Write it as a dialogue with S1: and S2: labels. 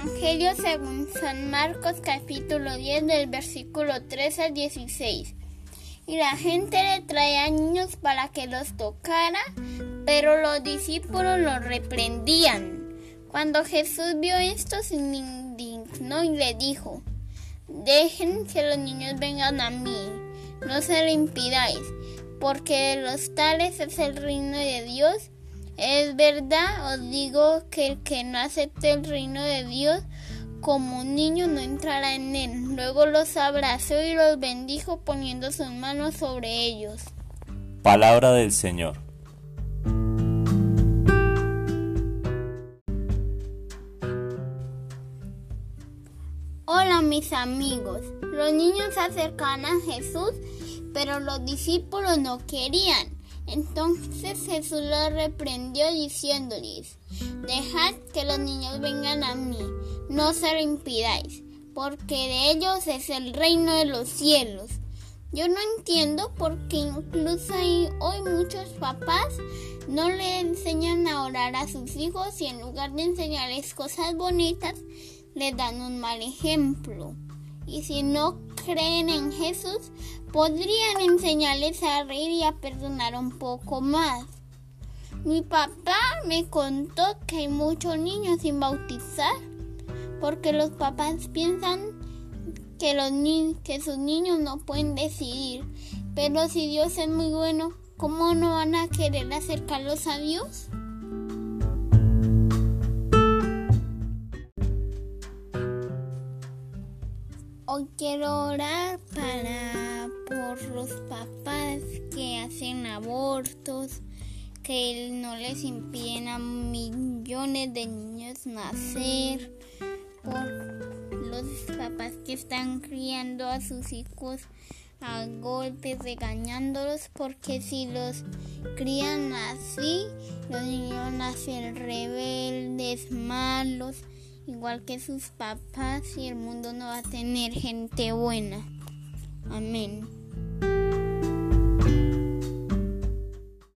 S1: Evangelio según San Marcos capítulo 10 del versículo 13 al 16. Y la gente le traía niños para que los tocara, pero los discípulos los reprendían. Cuando Jesús vio esto se indignó y le dijo, dejen que los niños vengan a mí, no se lo impidáis, porque de los tales es el reino de Dios es verdad, os digo que el que no acepte el reino de Dios como un niño no entrará en él. Luego los abrazó y los bendijo poniendo sus manos sobre ellos.
S2: Palabra del Señor.
S1: Hola mis amigos. Los niños se acercaban a Jesús, pero los discípulos no querían. Entonces Jesús los reprendió diciéndoles, dejad que los niños vengan a mí, no se lo impidáis, porque de ellos es el reino de los cielos. Yo no entiendo por qué incluso hoy muchos papás no le enseñan a orar a sus hijos y en lugar de enseñarles cosas bonitas, les dan un mal ejemplo. Y si no creen en Jesús, podrían enseñarles a reír y a perdonar un poco más. Mi papá me contó que hay muchos niños sin bautizar porque los papás piensan que, los que sus niños no pueden decidir. Pero si Dios es muy bueno, ¿cómo no van a querer acercarlos a Dios? Hoy quiero orar para por los papás que hacen abortos, que no les impiden a millones de niños nacer, por los papás que están criando a sus hijos a golpes, regañándolos, porque si los crían así, los niños nacen rebeldes, malos igual que sus papás y el mundo no va a tener gente buena. Amén.